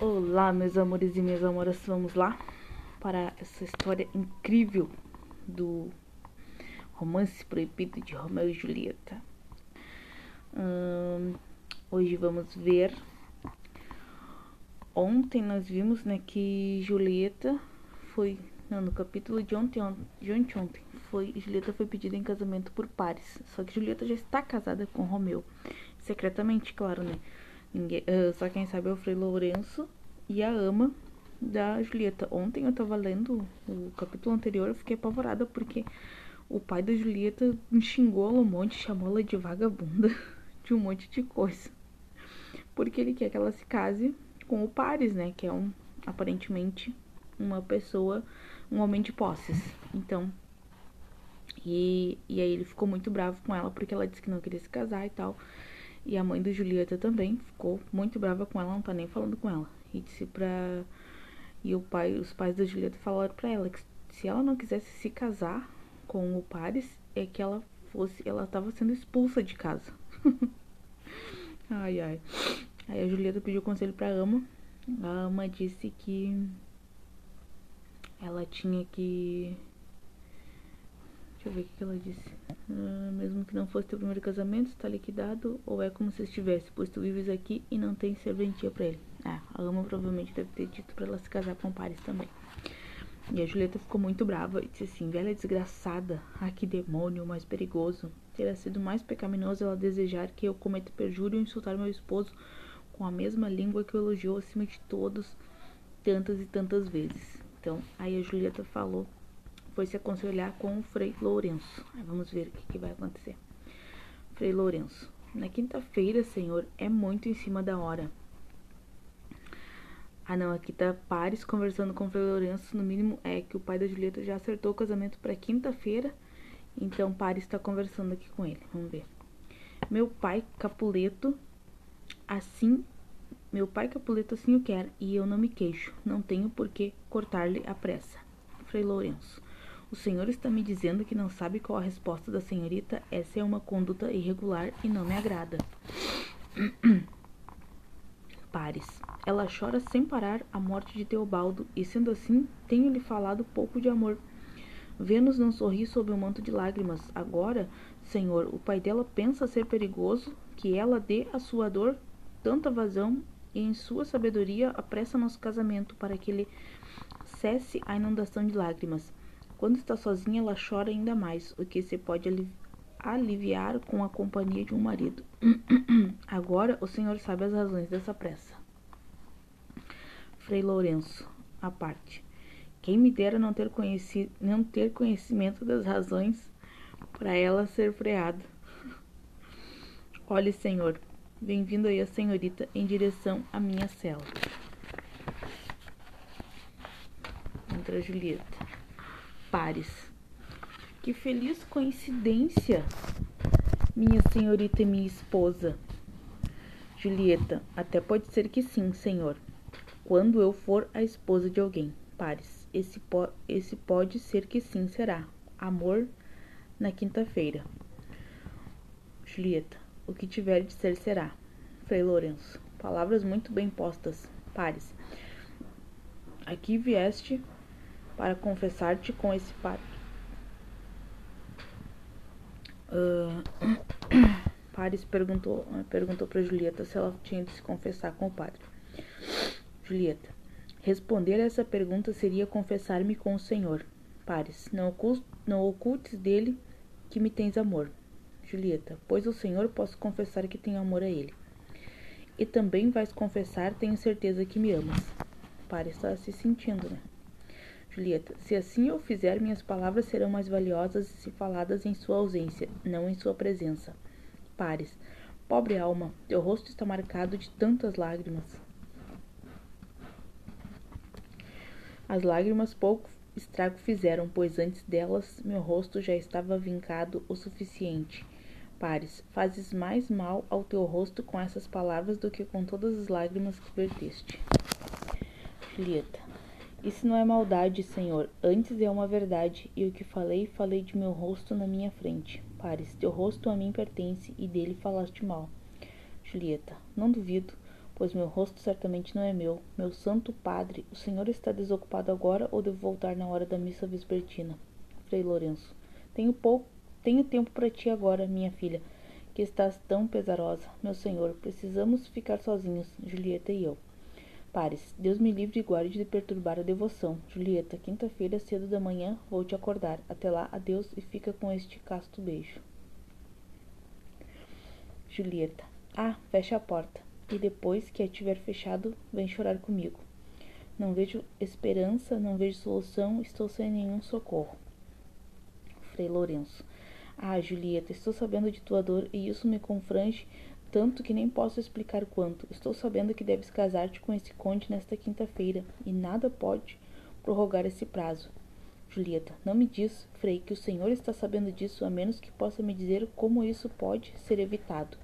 Olá, meus amores e minhas amoras, vamos lá para essa história incrível do romance proibido de Romeu e Julieta. Hum, hoje vamos ver. Ontem nós vimos né, que Julieta foi. Não, no capítulo de ontem, de ontem, ontem foi Julieta foi pedida em casamento por Paris. Só que Julieta já está casada com Romeu. Secretamente, claro, né? Ninguém, uh, só quem sabe é o Frei Lourenço e a ama da Julieta. Ontem eu tava lendo o capítulo anterior, eu fiquei apavorada porque o pai da Julieta xingou ela um monte, chamou ela de vagabunda, de um monte de coisa. Porque ele quer que ela se case com o Paris, né? Que é um, aparentemente, uma pessoa, um homem de posses. Então, e, e aí ele ficou muito bravo com ela porque ela disse que não queria se casar e tal. E a mãe do Julieta também ficou muito brava com ela, não tá nem falando com ela. E disse pra. E o pai, os pais da Julieta falaram pra ela que se ela não quisesse se casar com o Paris, é que ela fosse. Ela tava sendo expulsa de casa. ai, ai. Aí a Julieta pediu conselho pra Ama. A Ama disse que ela tinha que Deixa eu ver o que ela disse. Uh, mesmo que não fosse teu primeiro casamento, está liquidado ou é como se estivesse, pois tu vives aqui e não tens serventia para ele. Ah, a Ama provavelmente deve ter dito para ela se casar com o Paris também. E a Julieta ficou muito brava e disse assim: Velha desgraçada, ah que demônio mais perigoso. Terá sido mais pecaminoso ela desejar que eu cometa perjúrio e insultar meu esposo com a mesma língua que o elogiou acima de todos tantas e tantas vezes. Então, aí a Julieta falou foi se aconselhar com o Frei Lourenço. Aí vamos ver o que, que vai acontecer. Frei Lourenço. Na quinta-feira, senhor, é muito em cima da hora. Ah, não, aqui tá Pares conversando com o Frei Lourenço. No mínimo é que o pai da Julieta já acertou o casamento para quinta-feira. Então Pares está conversando aqui com ele. Vamos ver. Meu pai Capuleto, assim. Meu pai Capuleto assim o quer e eu não me queixo. Não tenho por que cortar-lhe a pressa. Frei Lourenço. O senhor está me dizendo que não sabe qual a resposta da senhorita? Essa é uma conduta irregular e não me agrada. Pares. Ela chora sem parar a morte de Teobaldo, e sendo assim, tenho-lhe falado pouco de amor. Vênus não sorri sob um manto de lágrimas. Agora, senhor, o pai dela pensa ser perigoso que ela dê à sua dor tanta vazão e em sua sabedoria apressa nosso casamento para que ele cesse a inundação de lágrimas. Quando está sozinha, ela chora ainda mais, o que se pode aliviar com a companhia de um marido. Agora o senhor sabe as razões dessa pressa. Frei Lourenço, à parte. Quem me dera não ter, conhecido, não ter conhecimento das razões para ela ser freada. Olhe, senhor, bem-vindo aí a senhorita em direção à minha cela. Entra Julieta. Pares. Que feliz coincidência, minha senhorita e minha esposa. Julieta, até pode ser que sim, senhor. Quando eu for a esposa de alguém. Pares, esse, po esse pode ser que sim será. Amor na quinta-feira. Julieta, o que tiver de ser será. Frei Lourenço, palavras muito bem postas. Pares, aqui vieste para confessar-te com esse padre. Uh, Paris perguntou, perguntou para Julieta se ela tinha de se confessar com o padre. Julieta, responder a essa pergunta seria confessar-me com o Senhor. Paris, não, ocultes, não ocultes dele que me tens amor. Julieta, pois o Senhor posso confessar que tenho amor a ele. E também vais confessar, tenho certeza que me amas. Paris está se sentindo, né? Julieta, se assim eu fizer, minhas palavras serão mais valiosas se faladas em sua ausência, não em sua presença. Pares, pobre alma, teu rosto está marcado de tantas lágrimas. As lágrimas pouco estrago fizeram, pois antes delas meu rosto já estava vincado o suficiente. Pares, fazes mais mal ao teu rosto com essas palavras do que com todas as lágrimas que verteste. Julieta, isso não é maldade, Senhor, antes é uma verdade, e o que falei, falei de meu rosto na minha frente. Pares, teu rosto a mim pertence, e dele falaste mal. Julieta, não duvido, pois meu rosto certamente não é meu. Meu santo padre, o senhor está desocupado agora ou devo voltar na hora da missa vespertina? Frei Lourenço. Tenho pouco, tenho tempo para ti agora, minha filha, que estás tão pesarosa. Meu senhor, precisamos ficar sozinhos, Julieta e eu. Pares, Deus me livre e guarde de perturbar a devoção. Julieta, quinta-feira, cedo da manhã, vou te acordar. Até lá, adeus e fica com este casto beijo. Julieta, ah, fecha a porta e depois que a tiver fechado, vem chorar comigo. Não vejo esperança, não vejo solução, estou sem nenhum socorro. Frei Lourenço. Ah, Julieta, estou sabendo de tua dor e isso me confrange tanto que nem posso explicar quanto. Estou sabendo que deves casar-te com esse conde nesta quinta-feira e nada pode prorrogar esse prazo. Julieta, não me diz, Frei, que o senhor está sabendo disso, a menos que possa me dizer como isso pode ser evitado.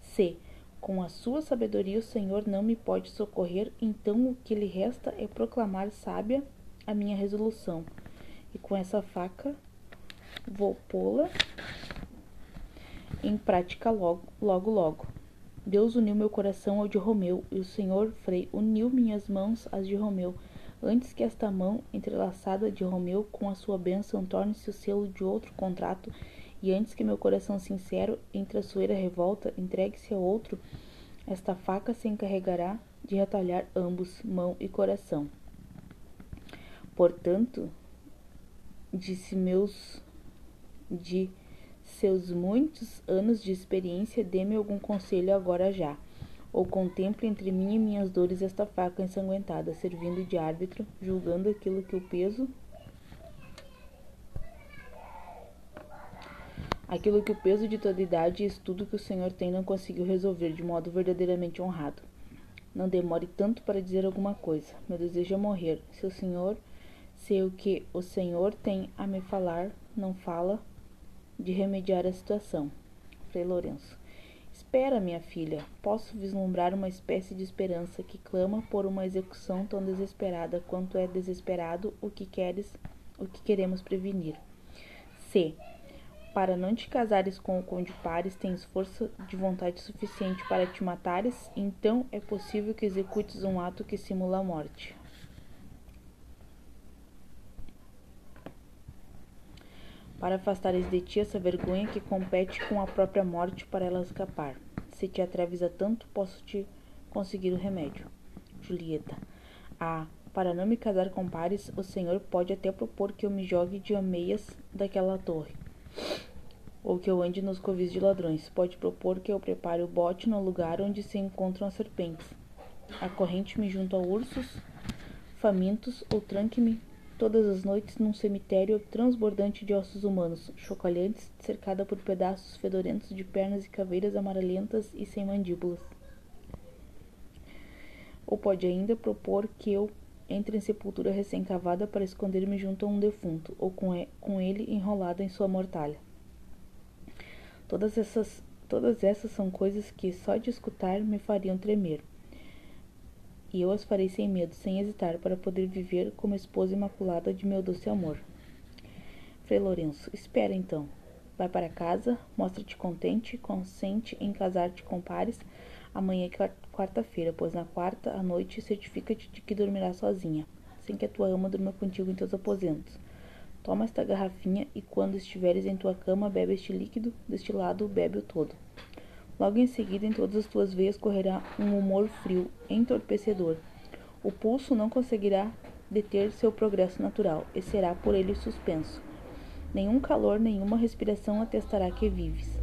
C. Com a sua sabedoria o Senhor não me pode socorrer, então o que lhe resta é proclamar sábia a minha resolução. E com essa faca vou pô-la em prática logo, logo, logo. Deus uniu meu coração ao de Romeu, e o Senhor Frei uniu minhas mãos às de Romeu, antes que esta mão entrelaçada de Romeu com a sua bênção torne-se o selo de outro contrato e antes que meu coração sincero, entre a sueira revolta, entregue-se a outro, esta faca se encarregará de retalhar ambos, mão e coração. Portanto, disse meus de seus muitos anos de experiência, dê-me algum conselho agora já. Ou contemple entre mim e minhas dores esta faca ensanguentada, servindo de árbitro, julgando aquilo que o peso aquilo que o peso de toda idade e estudo que o Senhor tem não conseguiu resolver de modo verdadeiramente honrado. Não demore tanto para dizer alguma coisa. Meu desejo é morrer. Se o Senhor, se o que o Senhor tem a me falar, não fala de remediar a situação. Frei Lourenço. Espera, minha filha. Posso vislumbrar uma espécie de esperança que clama por uma execução tão desesperada quanto é desesperado o que queres, o que queremos prevenir. C para não te casares com o conde Pares, tens força de vontade suficiente para te matares, então é possível que executes um ato que simula a morte. Para afastares de ti essa vergonha que compete com a própria morte para ela escapar. Se te atreves a tanto, posso te conseguir o remédio. Julieta. Ah, para não me casar com Pares, o senhor pode até propor que eu me jogue de ameias daquela torre ou que eu ande nos covis de ladrões. Pode propor que eu prepare o bote no lugar onde se encontram as serpentes. Acorrente-me junto a ursos famintos ou tranque-me todas as noites num cemitério transbordante de ossos humanos, chocalhantes, cercada por pedaços fedorentos de pernas e caveiras amarelentas e sem mandíbulas. Ou pode ainda propor que eu entre em sepultura recém-cavada para esconder-me junto a um defunto, ou com ele enrolado em sua mortalha. Todas essas, todas essas são coisas que só de escutar me fariam tremer. E eu as farei sem medo, sem hesitar, para poder viver como esposa imaculada de meu doce amor. Frei Lourenço, espera então. Vai para casa, mostra-te contente, consente em casar-te com pares. Amanhã é quarta-feira, pois na quarta à noite certifica-te de que dormirás sozinha, sem que a tua ama durma contigo em teus aposentos. Toma esta garrafinha e quando estiveres em tua cama, bebe este líquido destilado, bebe-o todo. Logo em seguida, em todas as tuas veias correrá um humor frio, entorpecedor. O pulso não conseguirá deter seu progresso natural e será por ele suspenso. Nenhum calor, nenhuma respiração atestará que vives.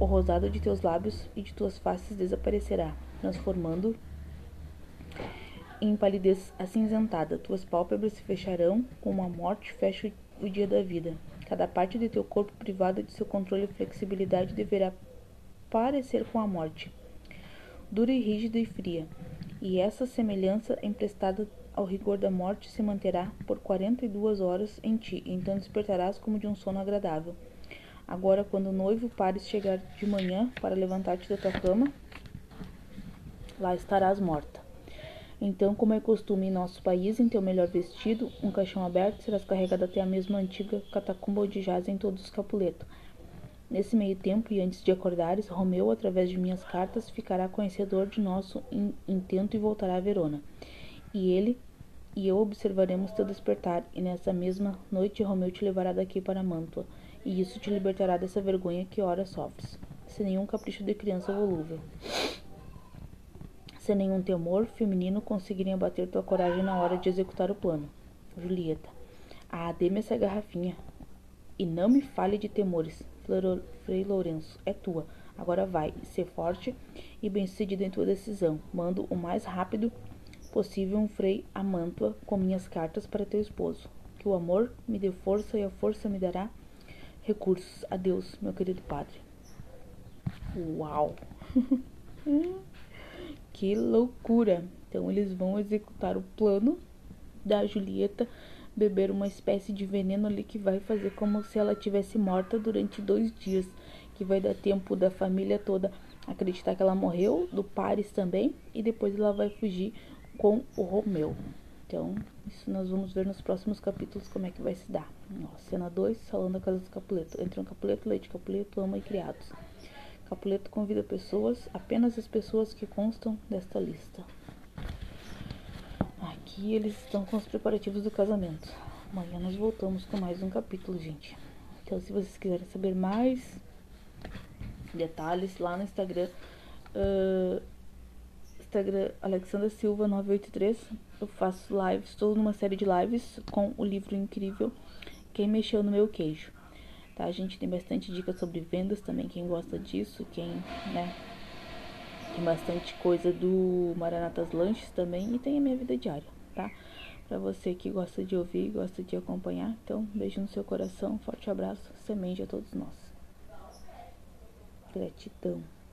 O rosado de teus lábios e de tuas faces desaparecerá, transformando em palidez acinzentada. Tuas pálpebras se fecharão como a morte fecha o dia da vida. Cada parte de teu corpo privada de seu controle e flexibilidade deverá parecer com a morte, dura e rígida e fria. E essa semelhança emprestada ao rigor da morte se manterá por quarenta e duas horas em ti, então despertarás como de um sono agradável. Agora, quando o noivo pares chegar de manhã para levantar-te da tua cama, lá estarás morta. Então, como é costume em nosso país, em teu melhor vestido, um caixão aberto, serás carregado até a mesma antiga catacumba onde jazem todos os Capuleto. Nesse meio tempo e antes de acordares, Romeu, através de minhas cartas, ficará conhecedor de nosso intento e voltará a Verona. E ele e eu observaremos teu despertar, e nessa mesma noite Romeu te levará daqui para Mantua, e isso te libertará dessa vergonha que ora sofres, sem nenhum capricho de criança volúvel. Sem nenhum temor feminino conseguirem abater tua coragem na hora de executar o plano. Julieta. Ah, dê-me essa garrafinha. E não me fale de temores. Frei Lourenço, é tua. Agora vai, ser forte e bem-sucedido em tua decisão. Mando o mais rápido possível um frei a Mantua com minhas cartas para teu esposo. Que o amor me dê força e a força me dará recursos. Adeus, meu querido padre. Uau! que loucura! Então eles vão executar o plano da Julieta beber uma espécie de veneno ali que vai fazer como se ela tivesse morta durante dois dias, que vai dar tempo da família toda acreditar que ela morreu, do Paris também, e depois ela vai fugir com o Romeu. Então, isso nós vamos ver nos próximos capítulos como é que vai se dar. Ó, cena 2, salão da casa do Capuleto. Entra um Capuleto, Leite Capuleto, ama e criados. Capuleto convida pessoas, apenas as pessoas que constam desta lista. Aqui eles estão com os preparativos do casamento. Amanhã nós voltamos com mais um capítulo, gente. Então, se vocês quiserem saber mais detalhes, lá no Instagram, uh, Instagram Alexandra Silva 983, eu faço lives, estou numa série de lives com o livro incrível Quem Mexeu no Meu Queijo. Tá? A gente tem bastante dicas sobre vendas também, quem gosta disso, quem, né? Tem bastante coisa do Maranatas Lanches também e tem a minha vida diária, tá? Pra você que gosta de ouvir, gosta de acompanhar. Então, beijo no seu coração, forte abraço, semente a todos nós. Gratidão.